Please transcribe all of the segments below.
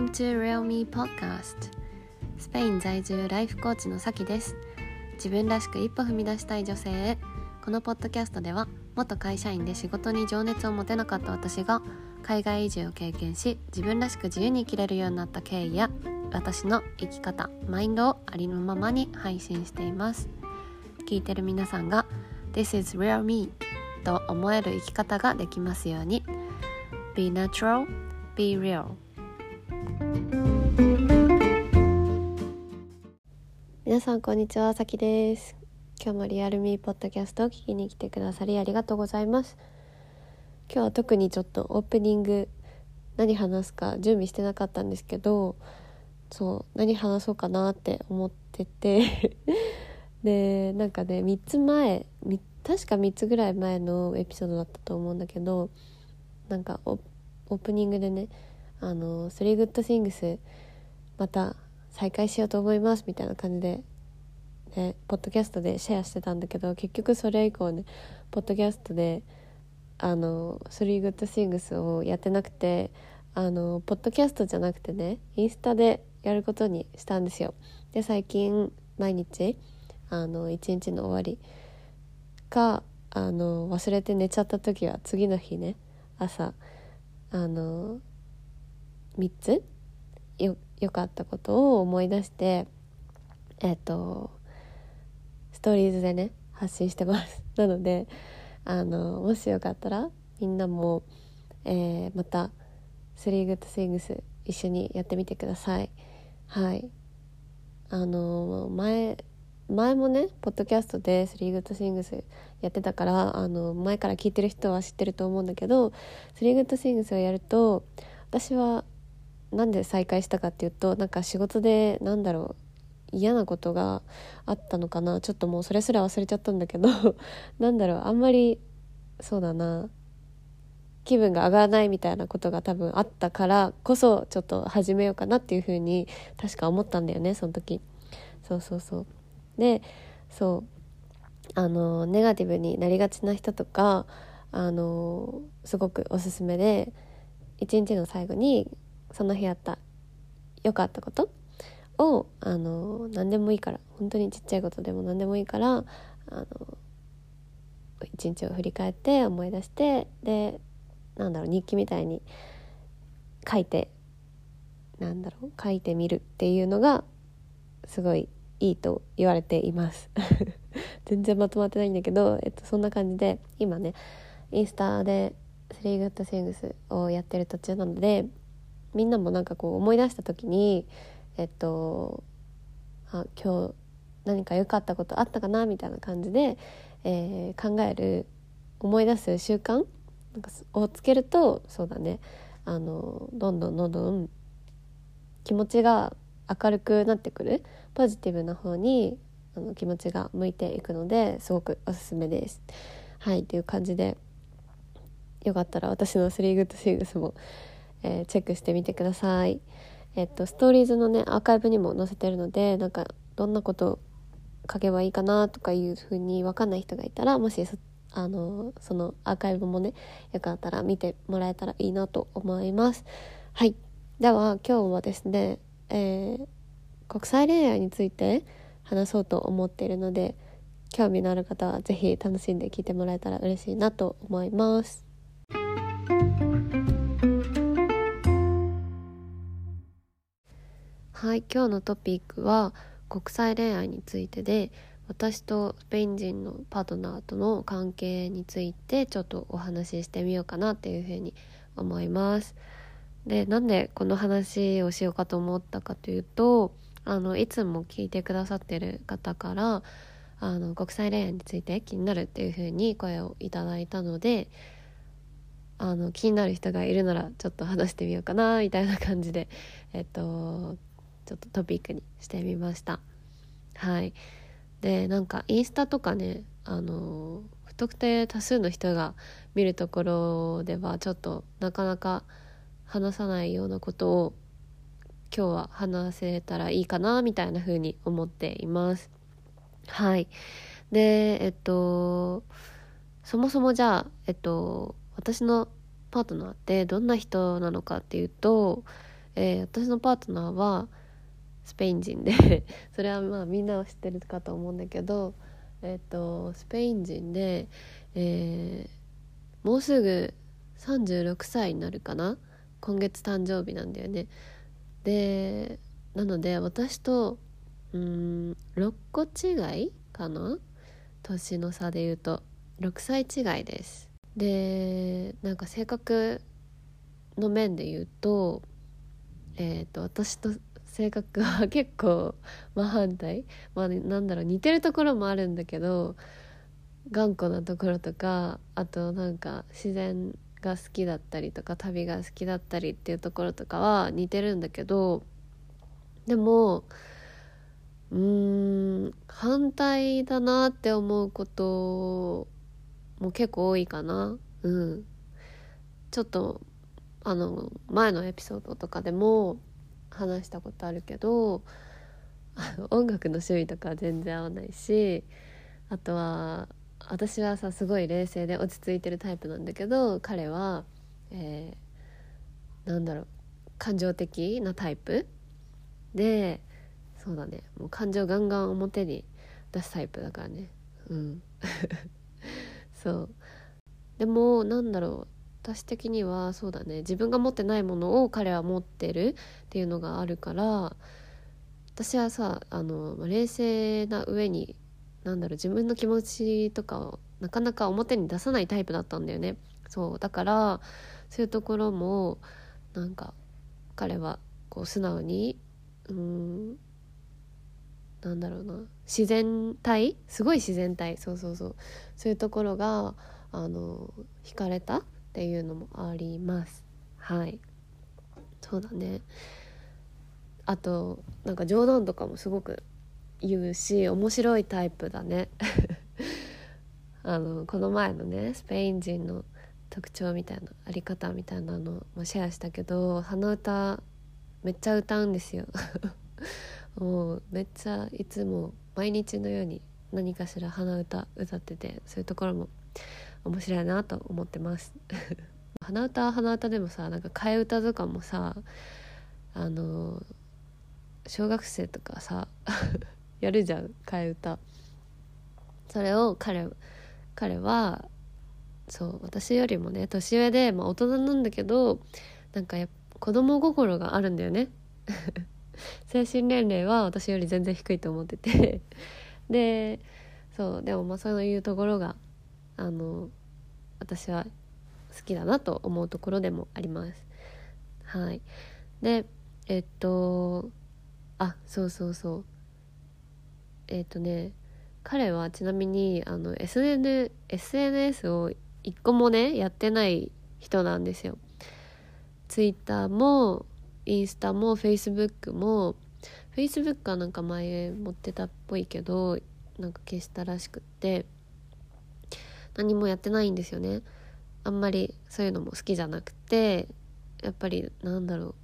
Welcome to Real Me Podcast. スペイン在住ライフコーチのさきです。自分らしく一歩踏み出したい女性へ。このポッドキャストでは元会社員で仕事に情熱を持てなかった私が海外移住を経験し自分らしく自由に生きれるようになった経緯や私の生き方マインドをありのままに配信しています。聞いてる皆さんが This is real me と思える生き方ができますように。Be natural, be real. 皆さんこんにちはさきです。今日もリアルミーポッドキャストを聞きに来てくださりありがとうございます。今日は特にちょっとオープニング何話すか準備してなかったんですけどそう何話そうかなって思ってて。でなんかね3つ前確か3つぐらい前のエピソードだったと思うんだけどなんかオープニングでね「あのスリーグッドシングスまた再開しようと思いますみたいな感じで、ね、ポッドキャストでシェアしてたんだけど結局それ以降ねポッドキャストであのスリーグッドシングスをやってなくてあのポッドキャストじゃなくてねインスタでやることにしたんですよ。で最近毎日あの一日の終わりがあの忘れて寝ちゃった時は次の日ね朝あの3つ？よ良かったことを思い出してえっ、とストーリーズでね発信してます。なのであのもしよかったらみんなも、えー、また「スリーグッドスイングス」一緒にやってみてください。はい。あの前前もねポッドキャストで「スリーグッドスイングス」やってたからあの前から聞いてる人は知ってると思うんだけど「スリーグッドスイングス」をやると私はなんで再開したかっていうとなんか仕事でなんだろう嫌なことがあったのかな。ちょっともうそれすら忘れちゃったんだけど なんだろうあんまりそうだな。気分が上がらないみたいなことが多分あったからこそちょっと始めようかなっていうふうに確か思ったんだよねその時。そうそうそう。でそう。あのネガティブになりがちな人とかあのすごくおすすめで一日の最後にその日あった良かったこと？をあの何でもいいから本当にちっちゃいことでも何でもいいからあの一日を振り返って思い出してでなんだろう日記みたいに書いてなんだろう書いてみるっていうのがすごいいいと言われています。全然まとまってないんだけど、えっと、そんな感じで今ねインスタで「スリーグッドシングス」をやってる途中なのでみんなもなんかこう思い出した時にえっとあ今日何か良かったことあったかなみたいな感じで、えー、考える思い出す習慣なんかをつけるとそうだね。あのどんどんどんどん気持ちが明るくなってくる。ポジティブな方にあの気持ちが向いていくのですごくおすすめです。はいという感じで。よかったら私のスリーグッドシングスもえー、チェックしてみてください。えっと、ストーリーズのねアーカイブにも載せてるのでなんかどんなこと書けばいいかなとかいうふうに分かんない人がいたらもしあのそのアーカイブもねよかったら見てもらえたらいいなと思います。はいでは今日はですね、えー、国際恋愛について話そうと思っているので興味のある方は是非楽しんで聞いてもらえたら嬉しいなと思います。はい今日のトピックは国際恋愛についてで私とスペイン人のパートナーとの関係についてちょっとお話ししてみようかなっていうふうに思います。でなんでこの話をしようかと思ったかというとあのいつも聞いてくださってる方からあの国際恋愛について気になるっていうふうに声をいただいたのであの気になる人がいるならちょっと話してみようかなみたいな感じでえっとちょっとトピックにしてみました。はい。でなんかインスタとかねあの不特定多数の人が見るところではちょっとなかなか話さないようなことを今日は話せたらいいかなみたいな風に思っています。はい。でえっとそもそもじゃあえっと私のパートナーってどんな人なのかっていうとえー、私のパートナーはスペイン人で それはまあみんなは知ってるかと思うんだけど、えーと、スペイン人で、えー、もうすぐ36歳になるかな？今月誕生日なんだよね。でなので私とうん6個違いかな？年の差で言うと6歳違いです。でなんか性格の面で言うと,、えーと、私と性格は 結構真反対、まあ、なんだろう似てるところもあるんだけど頑固なところとかあとなんか自然が好きだったりとか旅が好きだったりっていうところとかは似てるんだけどでもうーん反対だなって思うことも結構多いかな。うん。ちょっとあの前のエピソードとかでも話したことあるけどあの音楽の趣味とか全然合わないしあとは私はさすごい冷静で落ち着いてるタイプなんだけど彼は、えー、なんだろう感情的なタイプでそうだねもう感情ガンガン表に出すタイプだからね。うん。そう。でもなんだろう私的にはそうだね。自分が持ってないものを彼は持ってるっていうのがあるから私はさあの冷静な上になんだろう自分の気持ちとかをなかなか表に出さないタイプだったんだよね。そうだからそういうところもなんか彼はこう素直にうんなんだろうな。自然体？すごい自然体。そうそうそう。そういうところがあの惹かれた。っていうのもあります。はい。そうだね。あとなんか冗談とかもすごく言うし面白いタイプだね。あのこの前のねスペイン人の特徴みたいなあり方みたいなのもシェアしたけど鼻歌めっちゃ歌うんですよ。もうめっちゃいつも毎日のように何かしら鼻歌歌っててそういうところも面白いなと思ってます。鼻歌は鼻歌でもさなんか替え歌とかもさあの小学生とかさ やるじゃん替え歌。それを彼彼はそう私よりもね年上で、まあ、大人なんだけどなんかや子供心があるんだよね。精神年齢は私より全然低いと思ってて。でそうでもまあそういうところがあの私は好きだなと思うところでもあります。はい、でえっとあそうそうそうえっとね彼はちなみにあの SN SNS を一個もねやってない人なんですよ。ツイッターもインスタもフェイスブックもフェイスブックはなんか前持ってたっぽいけどなんか消したらしくって何もやってないんですよね。あんまりそういうのも好きじゃなくてやっぱりなんだろう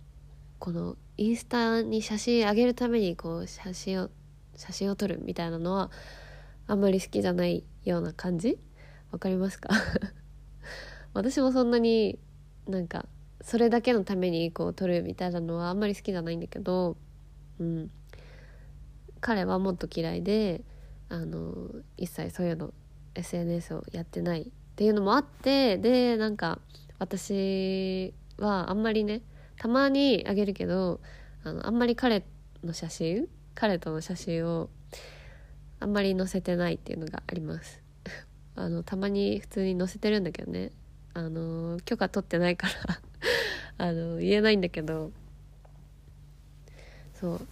このインスタに写真あげるためにこう写真を写真を撮るみたいなのはあんまり好きじゃないような感じ？わかりますか？私もそんなになんかそれだけのためにこう撮るみたいなのはあんまり好きじゃないんだけど、うん、彼はもっと嫌いであの一切そういうの SNS をやってないっていうのもあってでなんか私はあんまりねたまにあげるけどあのあんまり彼の写真彼との写真をあんまり載せてないっていうのがあります。あのたまに普通に載せてるんだけどね。あの許可取ってないから あの言えないんだけど。そう。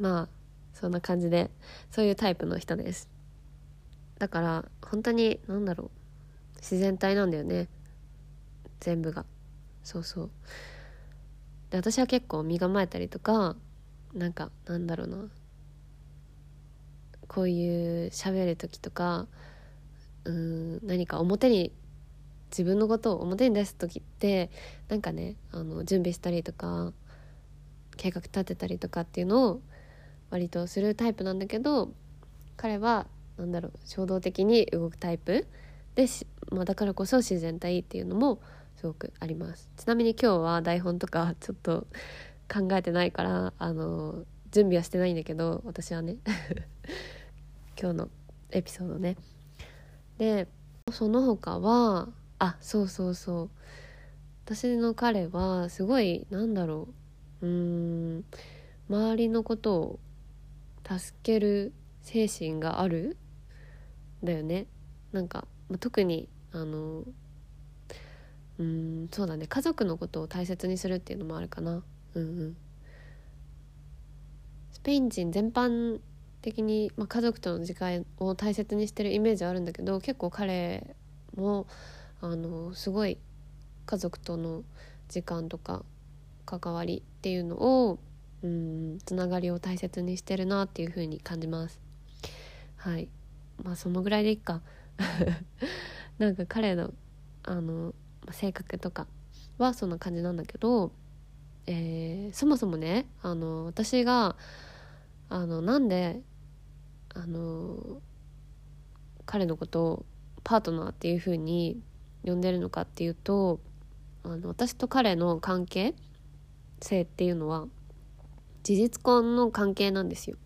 まあそんな感じでそういうタイプの人です。だから本当に何だろう。自然体なんだよね。全部が。そうそう。で私は結構身構えたりとかなんかなんだろうな。こういう喋る時とかうん何か表に自分のことを表に出す時ってなんかねあの準備したりとか計画立てたりとかっていうのを割とするタイプなんだけど彼はなんだろう衝動的に動くタイプで、まあ、だからこそ自然体っていうのもすごくあります。ちなみに今日は台本とかちょっと考えてないからあの準備はしてないんだけど私はね。今日のエピソードね。でその他はあそうそうそう。私の彼はすごいなんだろう。うーん周りのことを助ける精神があるだよね。なんか、まあ、特にあのうんそうだね。家族のことを大切にするっていうのもあるかな。うんうん。スペイン人全般的に、まあ、家族との時間を大切にしてるイメージはあるんだけど結構彼もあのすごい家族との時間とか関わりっていうのをうんつながりを大切にしてるなっていう風に感じます。はい。まあそのぐらいでいいか なんか彼のあの性格とかはそんな感じなんだけど、えー、そもそもねあの私があのなんであの彼のことをパートナーっていう風に呼んでるのかっていうとあの私と彼の関係性っていうのは事実婚の関係なんですよ。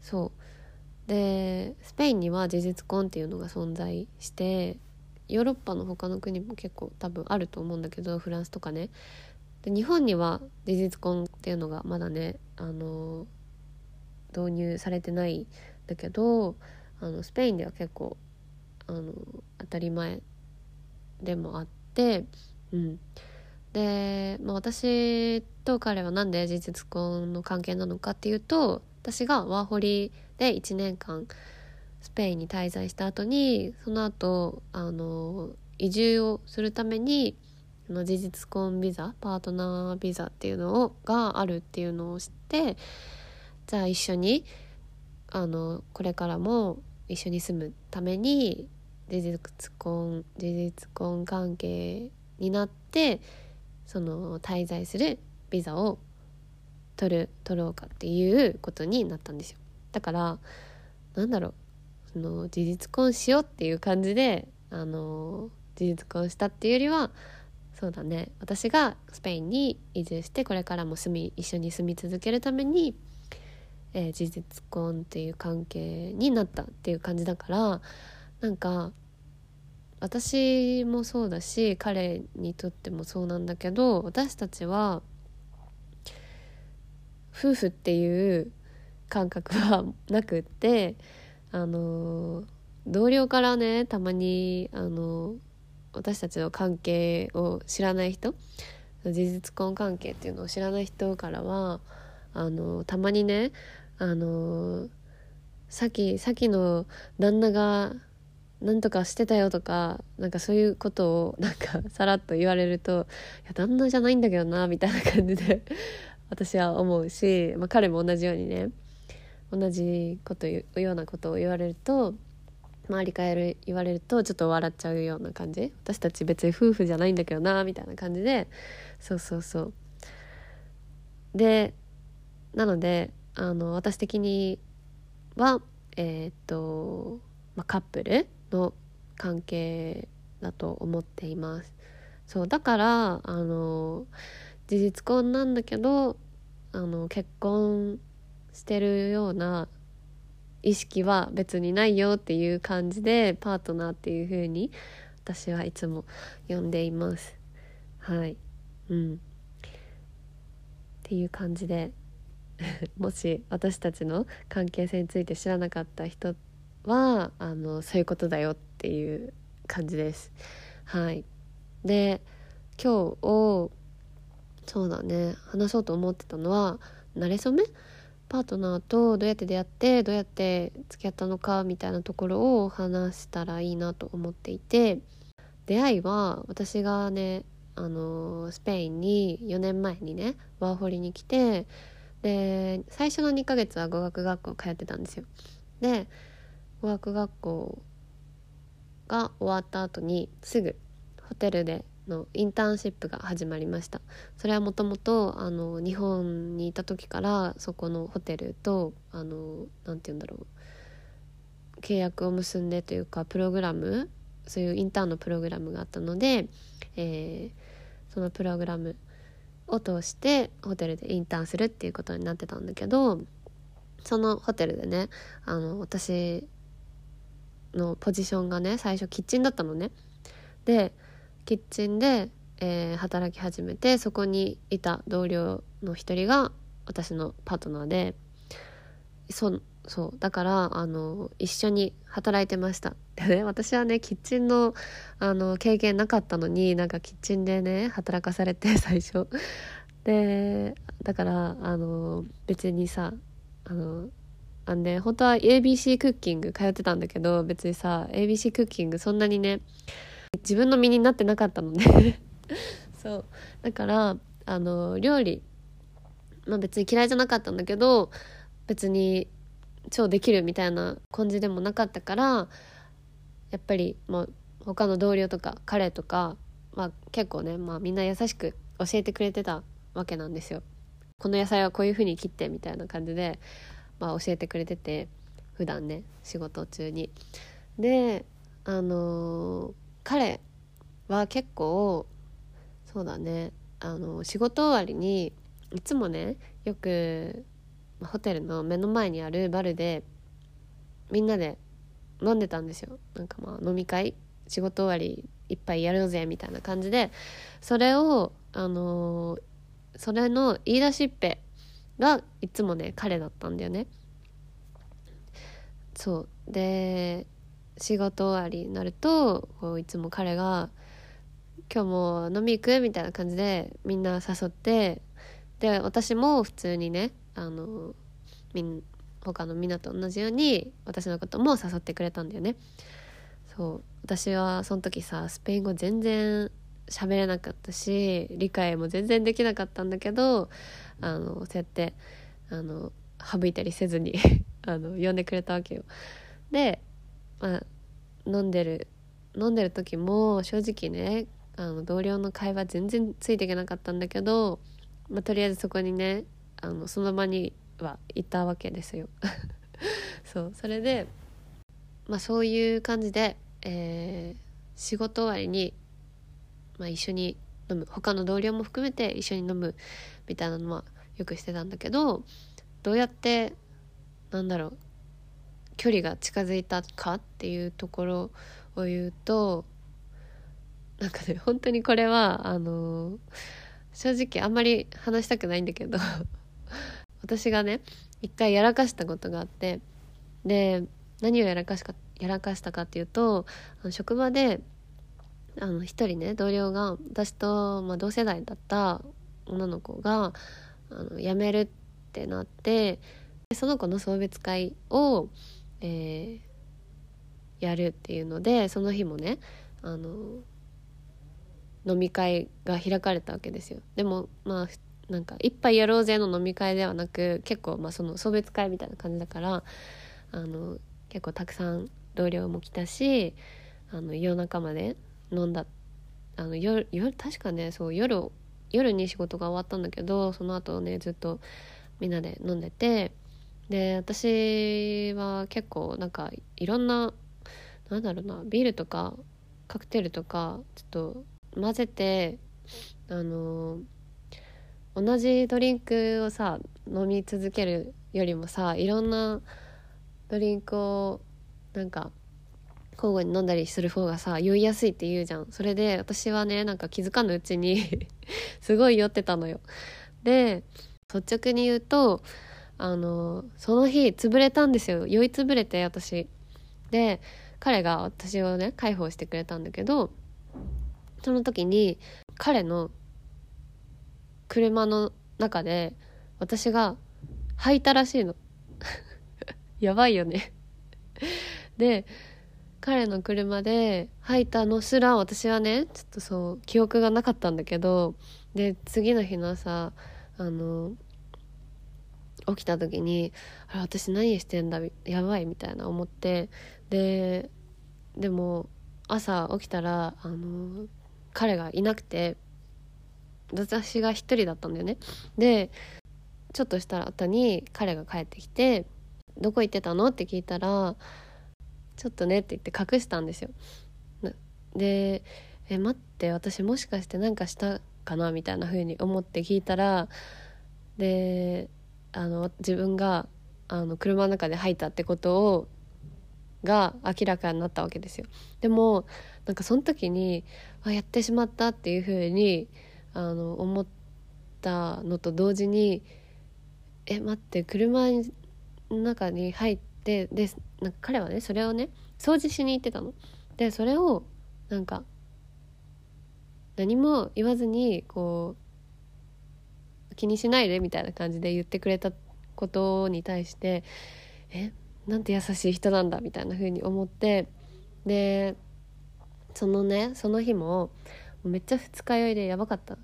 そうでスペインには事実婚っていうのが存在してヨーロッパの他の国も結構多分あると思うんだけどフランスとかね。で日本には事実婚っていうのがまだねあの導入されてないんだけどあのスペインでは結構あの当たり前でもあって、うん、で、まあ、私と彼は何で事実婚の関係なのかっていうと私がワーホリで1年間スペインに滞在した後にその後あの移住をするためにの事実婚ビザパートナービザっていうのをがあるっていうのを知ってじゃあ一緒にあのこれからも一緒に住むために事実婚事実婚関係になってその滞在するビザを取る取ろうかっていうことになったんですよ。だからなんだろうその事実婚しようっていう感じであの事実婚したっていうよりはそうだね私がスペインに移住してこれからも住み一緒に住み続けるために、えー、事実婚っていう関係になったっていう感じだからなんか私もそうだし彼にとってもそうなんだけど私たちは夫婦っていう感覚はなくってあの同僚からねたまにあの私たちの関係を知らない人事実婚関係っていうのを知らない人からはあのたまにねあのさっきさっきの旦那がなんとかしてたよとかなんかそういうことをなんかさらっと言われると「いや旦那じゃないんだけどな」みたいな感じで私は思うし、まあ、彼も同じようにね同じことようなことを言われると周りから言われるとちょっと笑っちゃうような感じ。私たち別に夫婦じゃないんだけどなみたいな感じで。そうそうそう。でなのであの私的にはえー、っと、まあ、カップルの関係だと思っています。そうだからあの事実婚なんだけどあの結婚してるような意識は別にないよっていう感じでパートナーっていう風に私はいつも呼んでいます。はい。うん。っていう感じで もし私たちの関係性について知らなかった人はあのそういうことだよっていう感じです。はい、で今日そうだね話そうと思ってたのは慣れ初め？パートナーとどうやって出会ってどうやって付き合ったのかみたいなところを話したらいいなと思っていて出会いは私がねあのスペインに4年前にねワーホリに来てで最初の2ヶ月は語学学校通ってたんですよ。で語学学校が終わった後にすぐホテルでのインターンシップが始まりましたそれはもともと日本にいた時からそこのホテルとあのなて言うんだろう契約を結んでというかプログラムそういうインターンのプログラムがあったので、えー、そのプログラムを通してホテルでインターンするっていうことになってたんだけどそのホテルでねあの私のポジションがね最初キッチンだったのね。でキッチンで、えー、働き始めてそこにいた同僚の一人が私のパートナーでそそうだからあの一緒に働いてました。でね私はねキッチンのあの経験なかったのになんかキッチンでね働かされて 最初。でだからあの別にさあのあんで本当は ABC クッキング通ってたんだけど別にさ ABC クッキングそんなにね自分の身になってなかったのね そうだからあの料理まあ別に嫌いじゃなかったんだけど別に超できるみたいな感じでもなかったからやっぱりもう他の同僚とか彼とか、まあ、結構ね、まあ、みんな優しく教えてくれてたわけなんですよ。この野菜はこういう風に切ってみたいな感じで、まあ、教えてくれてて普段ね仕事中に。であのー、彼は結構そうだね。あの仕事終わりにいつもねよくホテルの目の前にあるバルでみんなで飲んでたんですよ。なんかまあ飲み会仕事終わり一杯やろうぜみたいな感じで。それをあの、それの言い出しっぺがいつもね彼だったんだよね。そう。で仕事終わりになるとこういつも彼が「今日も飲み行く?」みたいな感じでみんな誘ってで私も普通にねあのみん他のみんなと同じように私のことも誘ってくれたんだよねそう私はその時さスペイン語全然喋れなかったし理解も全然できなかったんだけどあのそうやってあの省いたりせずに あの呼んでくれたわけよ。で、まあ、飲んでる飲んでる時も正直ねあの同僚の会話全然ついていけなかったんだけど、まあ、とりあえずそこにねあのその場にはいたわけですよ。そうそれでまあそういう感じで、えー、仕事終わりに、まあ、一緒に飲む。他の同僚も含めて一緒に飲むみたいなのはよくしてたんだけどどうやってなんだろう距離が近づいたかっていうところを言うとなんかね本当にこれはあの、正直あんまり話したくないんだけど 私がね一回やらかしたことがあってで何をやらかしかやらかしたかっていうとあの職場であの一人ね同僚が私と、まあ、同世代だった女の子があの辞めるってなってその子の送別会を、えー、やるっていうのでその日もねあの飲み会が開かれたわけですよ。でもまあなんか一杯やろうぜの飲み会ではなく結構まあその送別会みたいな感じだからあの結構たくさん同僚も来たしあの夜中まで飲んだあの夜夜確かねそう夜夜に仕事が終わったんだけどその後ねずっとみんなで飲んでてで私は結構なんかいろんななんだろうなビールとかカクテルとかちょっと混ぜてあの同じドリンクをさ飲み続けるよりもさいろんなドリンクをなんか交互に飲んだりする方がさ酔いやすいって言うじゃん。それで私はねなんか気づかぬうちに すごい酔ってたのよ。で率直に言うとあのその日潰れたんですよ。酔い潰れて私。で彼が私をね介抱してくれたんだけどその時に彼の車の中で私が吐いたらしいの。やばいよね。で彼の車で吐いたのすら私はねちょっとそう記憶がなかったんだけどで次の日の朝あの起きた時にあれ私何してんだやばいみたいな思ってででも朝起きたらあの彼がいなくて私が一人だったんだよね。でちょっとした後に彼が帰ってきて「どこ行ってたの?」って聞いたら「ちょっとね」って言って隠したんですよ。で「え待って私もしかして何かしたかな？みたいな風に思って聞いたらであの自分があの車の中で吐いたってことをが明らかになったわけですよ。でもなんかその時にあやってしまったっていう風にあの思ったのと同時にえ待って車の中に入ってでなんか彼はねそれをね掃除しに行ってたの。でそれをなんか何も言わずにこう気にしないでみたいな感じで言ってくれたことに対してえなんて優しい人なんだみたいな風に思ってでそのねその日もめっちゃ二日酔いでやばかった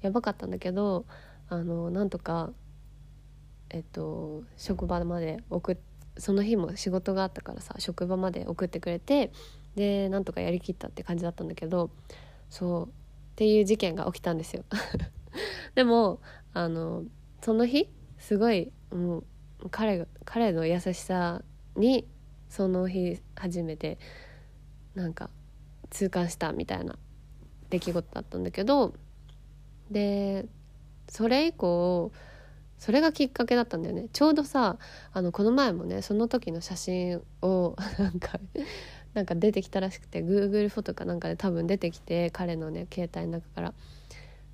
やばかったんだけどあのなんとかえっと職場まで送っその日も仕事があったからさ職場まで送ってくれてでなんとかやりきったって感じだったんだけどそうっていう事件が起きたんですよ。でもあのその日すごいもう彼彼の優しさにその日初めてなんか痛感したみたいな出来事だったんだけどでそれ以降それがきっかけだったんだよね。ちょうどさあのこの前もねその時の写真をなんかなんか出てきたらしくて Google フォトかなんかで多分出てきて彼のね携帯の中から。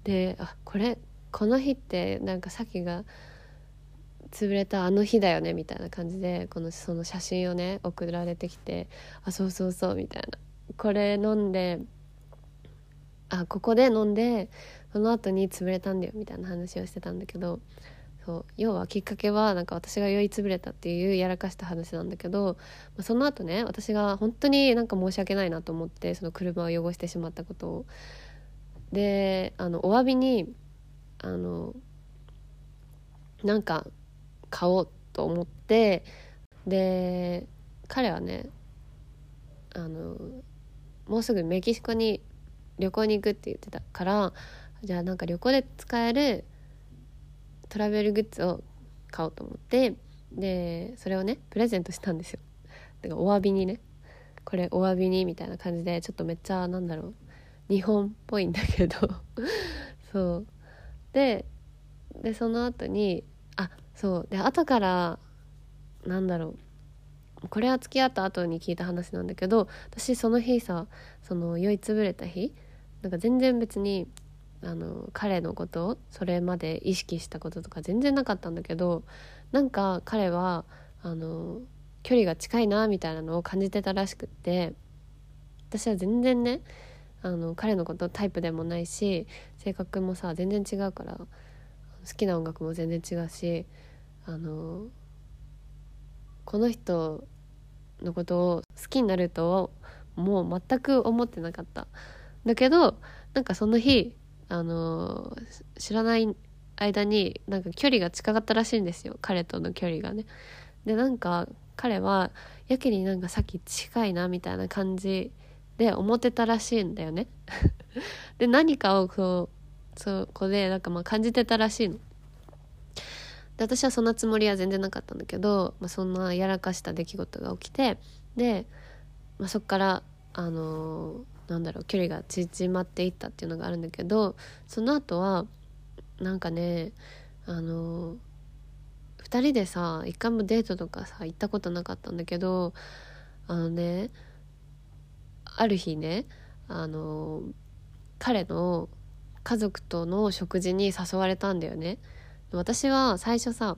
であこれこの日ってなんかさっきが潰れたあの日だよねみたいな感じでこのその写真をね送られてきてあそうそうそうみたいな。これ飲んであここで飲んでその後に潰れたんだよみたいな話をしてたんだけどそう要はきっかけはなんか私が酔いつぶれたっていうやらかした話なんだけど、まあ、その後ね私が本当になんか申し訳ないなと思ってその車を汚してしまったことを。であのお詫びにあのなんか買おうと思ってで彼はねあのもうすぐメキシコに旅行に行くって言ってたからじゃあなんか旅行で使えるトラベルグッズを買おうと思ってでそれをねプレゼントしたんですよ。だからお詫びにね。これお詫びにみたいな感じでちょっとめっちゃなんだろう日本っぽいんだけど。そう。ででその後にあそうで後からなんだろうこれは付き合った後に聞いた話なんだけど私その日さその酔いつぶれた日なんか全然別にあの彼のことをそれまで意識したこととか全然なかったんだけどなんか彼はあの距離が近いなみたいなのを感じてたらしくって私は全然ねあの彼のことタイプでもないし性格もさ全然違うから好きな音楽も全然違うしあのこの人のことを好きになるともう全く思ってなかっただけどなんかその日あの知らない間になんか距離が近かったらしいんですよ彼との距離がね。でなんか彼はやけになんかさっき近いなみたいな感じで思ってたらしいんだよね。で何かをこうそこでなんかまあ感じてたらしいの。で私はそんなつもりは全然なかったんだけど、まあ、そんなやらかした出来事が起きてで、まあ、そっからあのーなんだろう距離が縮まっていったっていうのがあるんだけどその後はなんかねあの2人でさ一回もデートとかさ行ったことなかったんだけどあのねある日ねあの彼の家族との食事に誘われたんだよね。私は最初さ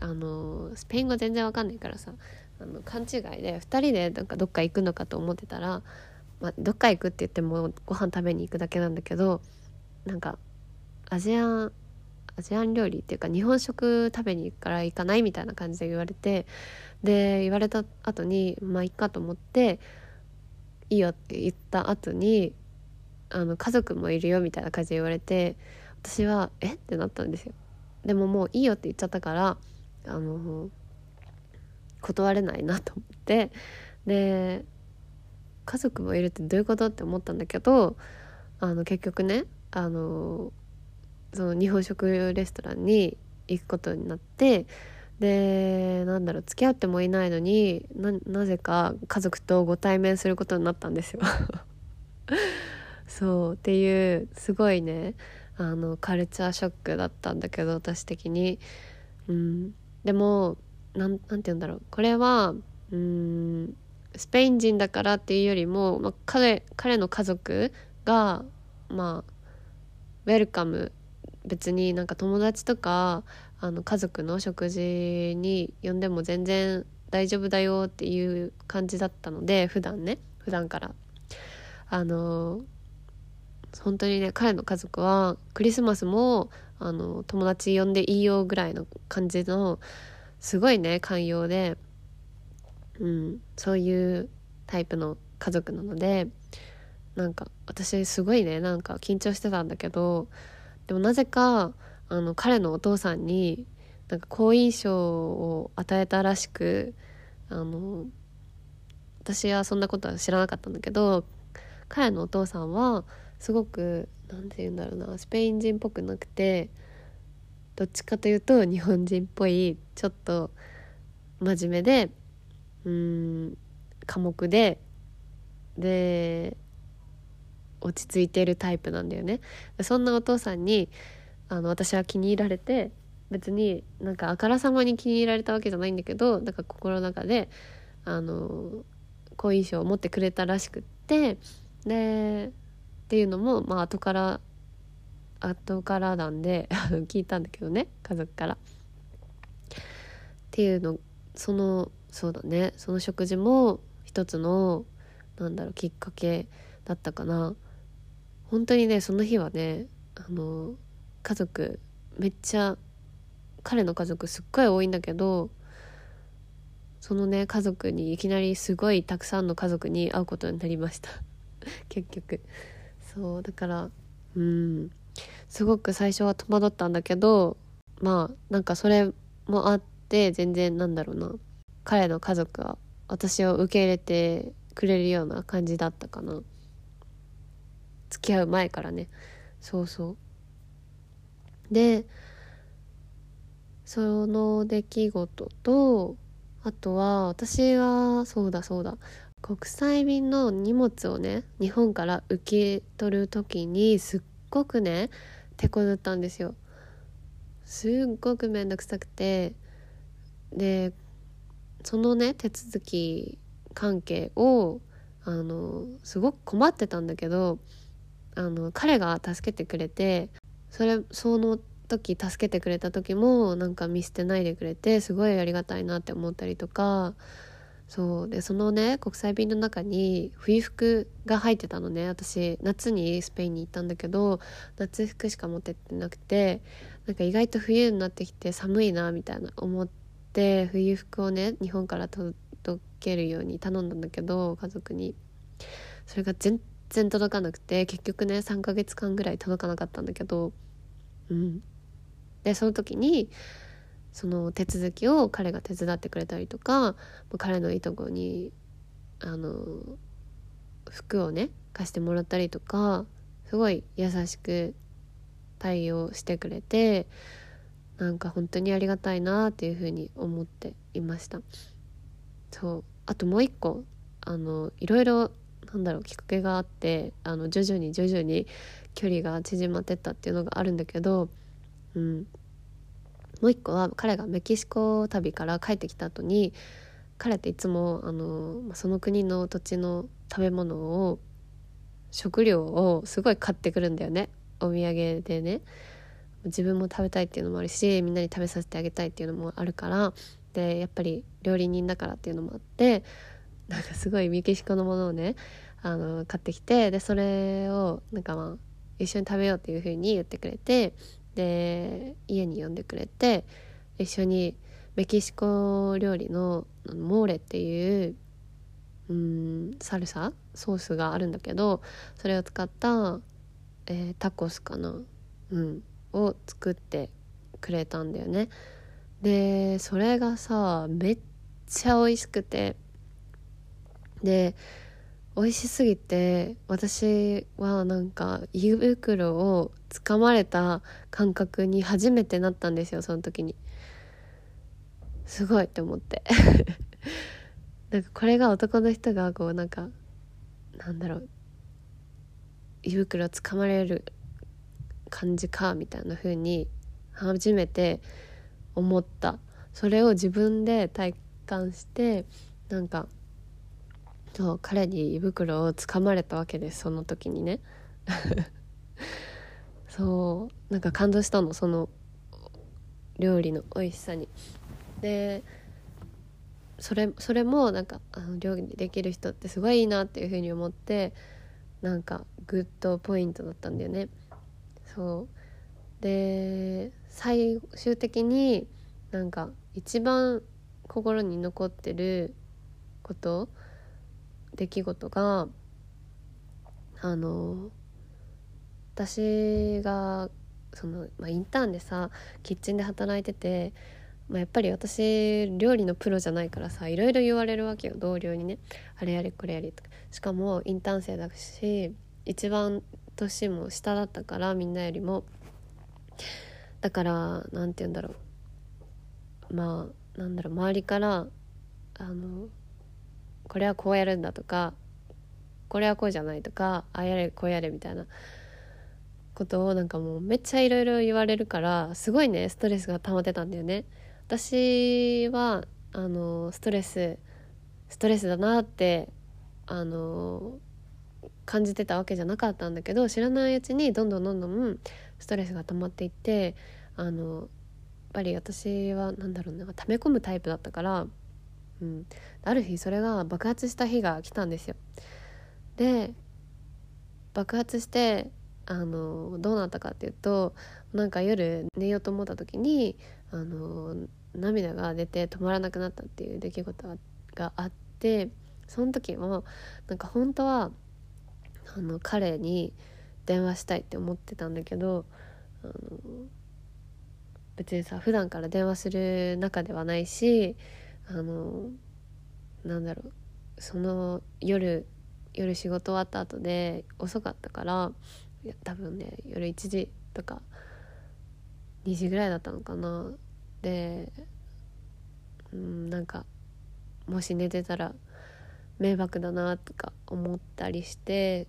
あのスペイン語全然わかんないからさあの勘違いで2人でなんかどっか行くのかと思ってたらまあ、どっか行くって言ってもご飯食べに行くだけなんだけどなんかアジアンアジアン料理っていうか日本食食べに行くから行かないみたいな感じで言われてで言われた後にまあいっかと思っていいよって言った後にあの家族もいるよみたいな感じで言われて私はえ？ってなったんですよ。でももういいよって言っちゃったからあの断れないなと思って。で家族もいるってどういうこと？って思ったんだけどあの結局ねあのその日本食レストランに行くことになってでなんだろう付き合ってもいないのになぜか家族とご対面することになったんですよ。そうっていうすごいねあのカルチャーショックだったんだけど私的に。うん、でもなんなんて言うんだろうこれはうんスペイン人だからっていうよりも、まあ、彼彼の家族がまあウェルカム別になんか友達とかあの家族の食事に呼んでも全然大丈夫だよっていう感じだったので普段ね。普段から。あの本当にね彼の家族はクリスマスもあの友達呼んでいいよぐらいの感じのすごいね寛容で、うん、そういうタイプの家族なのでなんか私すごいねなんか緊張してたんだけどでもなぜかあの彼のお父さんになんか好印象を与えたらしくあの私はそんなことは知らなかったんだけど彼のお父さんはすごく何て言うんだろうなスペイン人っぽくなくてどっちかというと日本人っぽいちょっと真面目でうん寡黙でで落ち着いてるタイプなんだよね。そんなお父さんにあの私は気に入られて別になんかあからさまに気に入られたわけじゃないんだけどなんか心の中であの好印象を持ってくれたらしくってでっていうのもまあ後から後からなんで 聞いたんだけどね家族から。っていうのそのそうだねその食事も一つのなんだろうきっかけだったかな本当にねその日はねあの家族めっちゃ彼の家族すっごい多いんだけどそのね家族にいきなりすごいたくさんの家族に会うことになりました。結局。そうだからうん。すごく最初は戸惑ったんだけどまあなんかそれもあって全然なんだろうな。彼の家族は私を受け入れてくれるような感じだったかな。付き合う前からね。そうそう。でその出来事とあとは私はそうだそうだ国際便の荷物をね日本から受け取る時にすっごくね手こずったんですよ。すっごく面倒くさくてでそのね手続き関係をあのすごく困ってたんだけどあの彼が助けてくれてそれその時助けてくれた時もなんか見捨てないでくれてすごいありがたいなって思ったりとか。そう。でそのね国際便の中に冬服が入ってたのね。私夏にスペインに行ったんだけど夏服しか持ってってなくてなんか意外と冬になってきて寒いなみたいな思って冬服をね日本から届けるように頼んだんだけど家族に。それが全然届かなくて結局ね3ヶ月間ぐらい届かなかったんだけどうん。でその時にその手続きを彼が手伝ってくれたりとか彼のいとこにあの服をね貸してもらったりとかすごい優しく対応してくれてなんか本当にありがたいなっていうふうに思っていました。そう。あともう一個あのいろいろなんだろうきっかけがあってあの徐々に徐々に距離が縮まってったっていうのがあるんだけど、うん、もう一個は彼がメキシコ旅から帰ってきた後に彼っていつもあのその国の土地の食べ物を食料をすごい買ってくるんだよね。お土産でね。自分も食べたいっていうのもあるしみんなに食べさせてあげたいっていうのもあるから。でやっぱり料理人だからっていうのもあってなんかすごいメキシコのものをねあの買ってきてでそれをなんかまあ一緒に食べようっていう風に言ってくれてで家に呼んでくれて一緒にメキシコ料理のモーレっていううんサルサソースがあるんだけどそれを使った、えー、タコスかな、うん、を作ってくれたんだよね。でそれがさめっちゃ美味しくてで美味しすぎて私はなんか胃袋をつかまれた感覚に初めてなったんですよその時に。すごいって思って。なんかこれが男の人がこうなんかなんだろう。胃袋つかまれる感じかみたいな風に初めて思った。それを自分で体感してなんかそう彼に胃袋をつかまれたわけですその時にね。そうなんか感動したのその料理の美味しさに。でそれそれもなんかあの料理できる人ってすごいいいなっていうふうに思ってなんかグッドポイントだったんだよね。そう。で最終的になんか一番心に残ってること出来事があの私がその、まあ、インターンでさキッチンで働いてて、まあ、やっぱり私料理のプロじゃないからさいろいろ言われるわけよ。同僚にね。あれやれこれやれとか。しかもインターン生だし一番年も下だったからみんなよりも。だから何て言うんだろう。まあなんだろう。周りからあのこれはこうやるんだとかこれはこうじゃないとかああやれこうやれみたいなことをなんかもうめっちゃいろいろ言われるからすごいねストレスが溜まってたんだよね。私はあのストレスストレスだなってあの感じてたわけじゃなかったんだけど知らないうちにどんどんどんどんストレスが溜まっていってあのやっぱり私は何だろうな溜め込むタイプだったから、うん、ある日それが爆発した日が来たんですよ。で爆発してあのどうなったかっていうとなんか夜寝ようと思った時にあの涙が出て止まらなくなったっていう出来事があってその時もなんか本当はあの彼に電話したいって思ってたんだけどあの別にさ普段から電話する仲ではないしあのなんだろう。その夜夜仕事終わった後で遅かったから多分ね夜1時とか2時ぐらいだったのかな。でうんなんかもし寝てたら迷惑だなとか思ったりして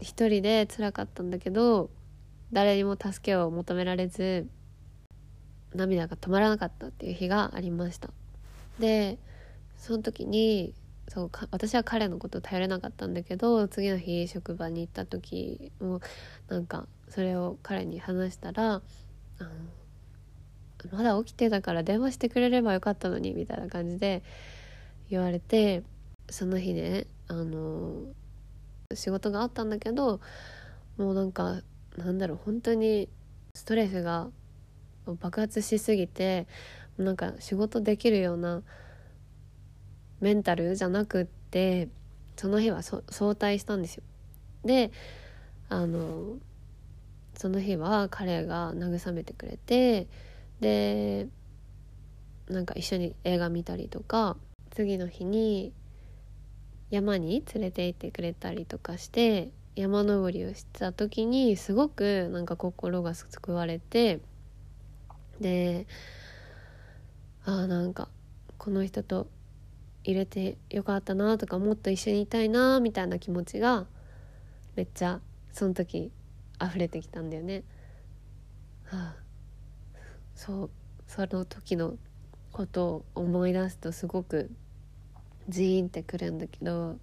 一人で辛かったんだけど誰にも助けを求められず涙が止まらなかったっていう日がありました。でその時にそう私は彼のこと頼れなかったんだけど次の日職場に行った時もなんかそれを彼に話したらあのまだ起きてたから電話してくれればよかったのにみたいな感じで言われてその日ねあの仕事があったんだけどもうなんかなんだろう本当にストレスが爆発しすぎてなんか仕事できるようなメンタルじゃなくってその日は早退したんですよ。であのその日は彼が慰めてくれてでなんか一緒に映画見たりとか次の日に山に連れて行ってくれたりとかして山登りをした時にすごくなんか心が救われてであなんかこの人と入れてよかったなとかもっと一緒にいたいなみたいな気持ちがめっちゃその時溢れてきたんだよね。はあ、そうその時のことを思い出すとすごくジーンってくるんだけどっ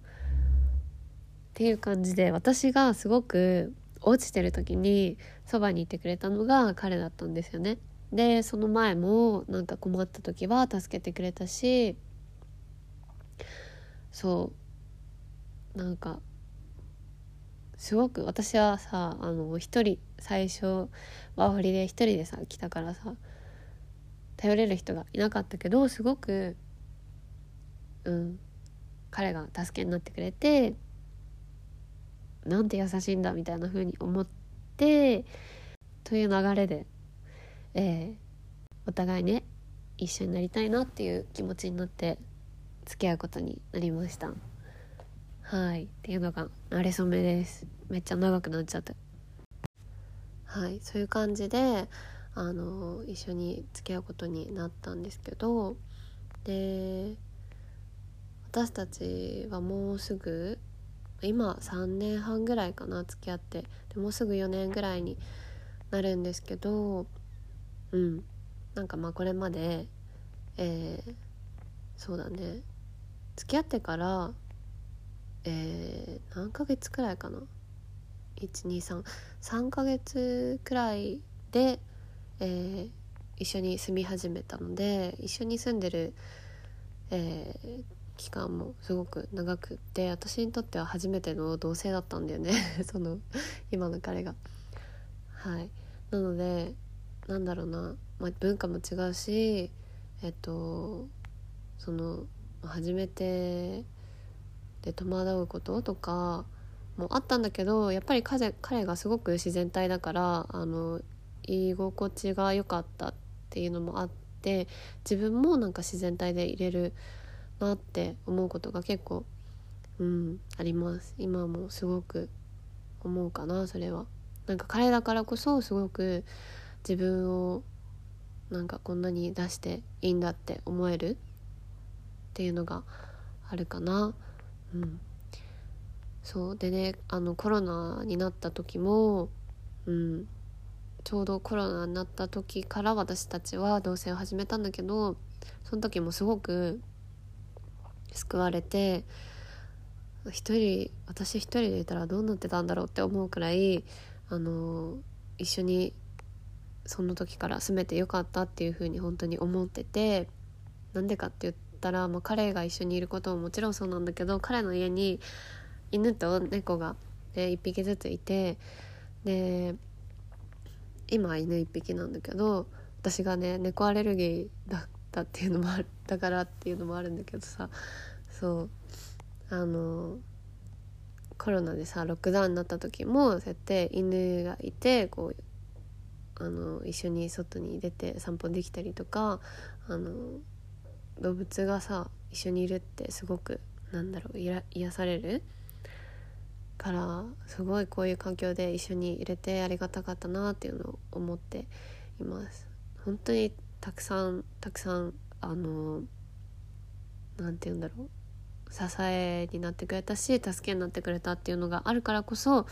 ていう感じで私がすごく落ちてる時にそばにいてくれたのが彼だったんですよね。でその前もなんか困った時は助けてくれたしそう。なんかすごく私はさあの一人最初ワーホリで一人でさ来たからさ頼れる人がいなかったけどすごくうん彼が助けになってくれてなんて優しいんだみたいな風に思ってという流れで、えー、お互いね一緒になりたいなっていう気持ちになって付き合うことになりました。はい。っていうのが慣れ初めです。めっちゃ長くなっちゃってはい。そういう感じであの一緒に付き合うことになったんですけどで私たちはもうすぐ今3年半ぐらいかな付き合って。でもうすぐ4年ぐらいになるんですけどうん。なんかまあこれまでえー、そうだね。付き合ってからえー、何ヶ月くらいかな。1233ヶ月くらいで、えー、一緒に住み始めたので一緒に住んでる、えー、期間もすごく長くって私にとっては初めての同棲だったんだよね。その今の彼が。はい。なのでなんだろうな、まあ、文化も違うしえっとその初めてで戸惑うこととかもあったんだけどやっぱり彼彼がすごく自然体だからあの居心地が良かったっていうのもあって自分もなんか自然体でいれるなって思うことが結構うんあります今もすごく思うかなそれは。なんか彼だからこそすごく自分をなんかこんなに出していいんだって思えるっていうのがあるかな。うん、そう。でねあのコロナになった時も、うん、ちょうどコロナになった時から私たちは同棲を始めたんだけどその時もすごく救われて一人私一人でいたらどうなってたんだろうって思うくらいあの一緒にその時から住めてよかったっていうふうに本当に思っててなんでかって言ったら、まあ、彼が一緒にいることももちろんそうなんだけど彼の家に犬と猫が、ね、1匹ずついてで今犬1匹なんだけど私がね猫アレルギーだったっていうのもあるだからっていうのもあるんだけどさそうあのコロナでさロックダウンになった時もそうやって犬がいてこうあの一緒に外に出て散歩できたりとかあの動物がさ一緒にいるってすごくなんだろう癒される？からすごいこういう環境で一緒に入れてありがたかったなっていうのを思っています。本当にたくさんたくさんあの何て言うんだろう。支えになってくれたし助けになってくれたっていうのがあるからこそ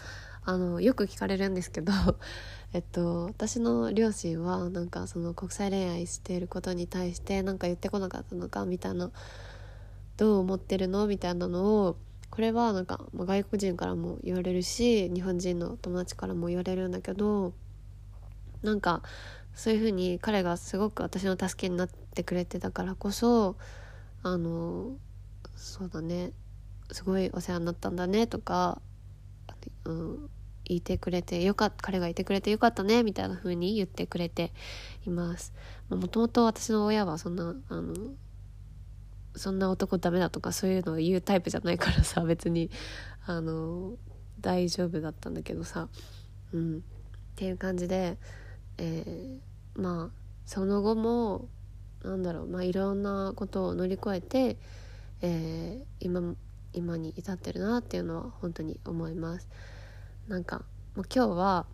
あのよく聞かれるんですけど えっと私の両親はなんかその国際恋愛していることに対して何か言ってこなかったのかみたいなどう思ってるの？みたいなのをこれはなんか、外国人からも言われるし日本人の友達からも言われるんだけどなんかそういうふうに彼がすごく私の助けになってくれてたからこそあのそうだね。すごいお世話になったんだねとか、うん、言ってくれてよかった彼がいてくれてよかったねみたいな風に言ってくれています。もともと私の親はそんなあのそんな男ダメだとかそういうのを言うタイプじゃないからさ別にあの大丈夫だったんだけどさ。うん。っていう感じで、えー、まあその後もなんだろうまあいろんなことを乗り越えて、えー、今今に至ってるなっていうのは本当に思います。なんかもう今日は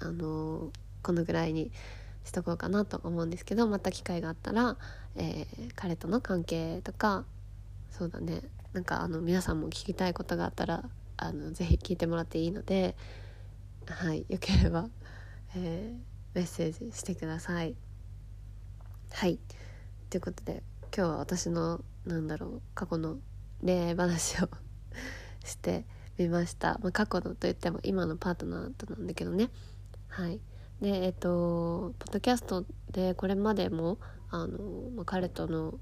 あのこのぐらいにしとこうかなと思うんですけどまた機会があったら、えー、彼との関係とかそうだねなんかあの皆さんも聞きたいことがあったらあのぜひ聞いてもらっていいのではいよければ、えー、メッセージしてください。はいということで今日は私のなんだろう過去の恋愛話を してみました、まあ、過去のといっても今のパートナーとなんだけどね。はい。でえっとポッドキャストでこれまでもあの、まあ、彼との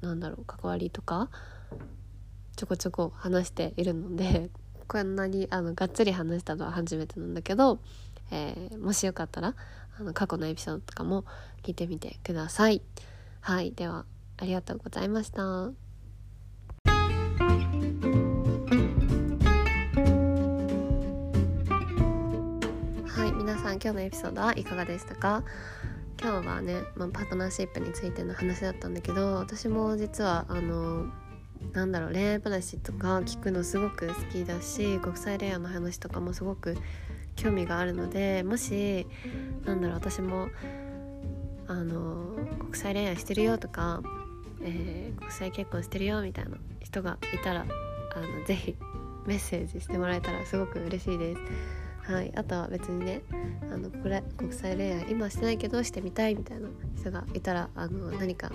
なんだろう関わりとかちょこちょこ話しているので こんなにあのがっつり話したのは初めてなんだけど、えー、もしよかったらあの過去のエピソードとかも聞いてみてください。はい。ではありがとうございました。今日のエピソードはいかがでしたか？今日はね、まあ、パートナーシップについての話だったんだけど私も実はあのなんだろう恋愛話とか聞くのすごく好きだし国際恋愛の話とかもすごく興味があるのでもしなんだろう私もあの国際恋愛してるよとか、えー、国際結婚してるよみたいな人がいたらあのぜひメッセージしてもらえたらすごく嬉しいです。はい、あとは別にねあのこれ国際恋愛今してないけどしてみたいみたいな人がいたらあの何か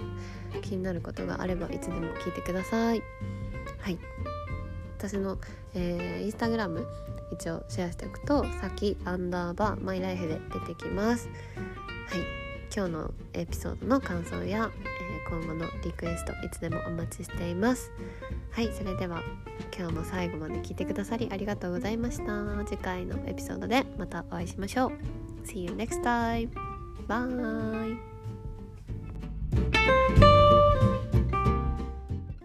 気になることがあればいつでも聞いてください。はい私の、えー、インスタグラム一応シェアしておくと「さきアンダーバーマイライフ」で出てきます。はい今日のエピソードの感想や、今後のリクエストいつでもお待ちしていますはいそれでは今日も最後まで聞いてくださりありがとうございました次回のエピソードでまたお会いしましょう See you next time! Bye!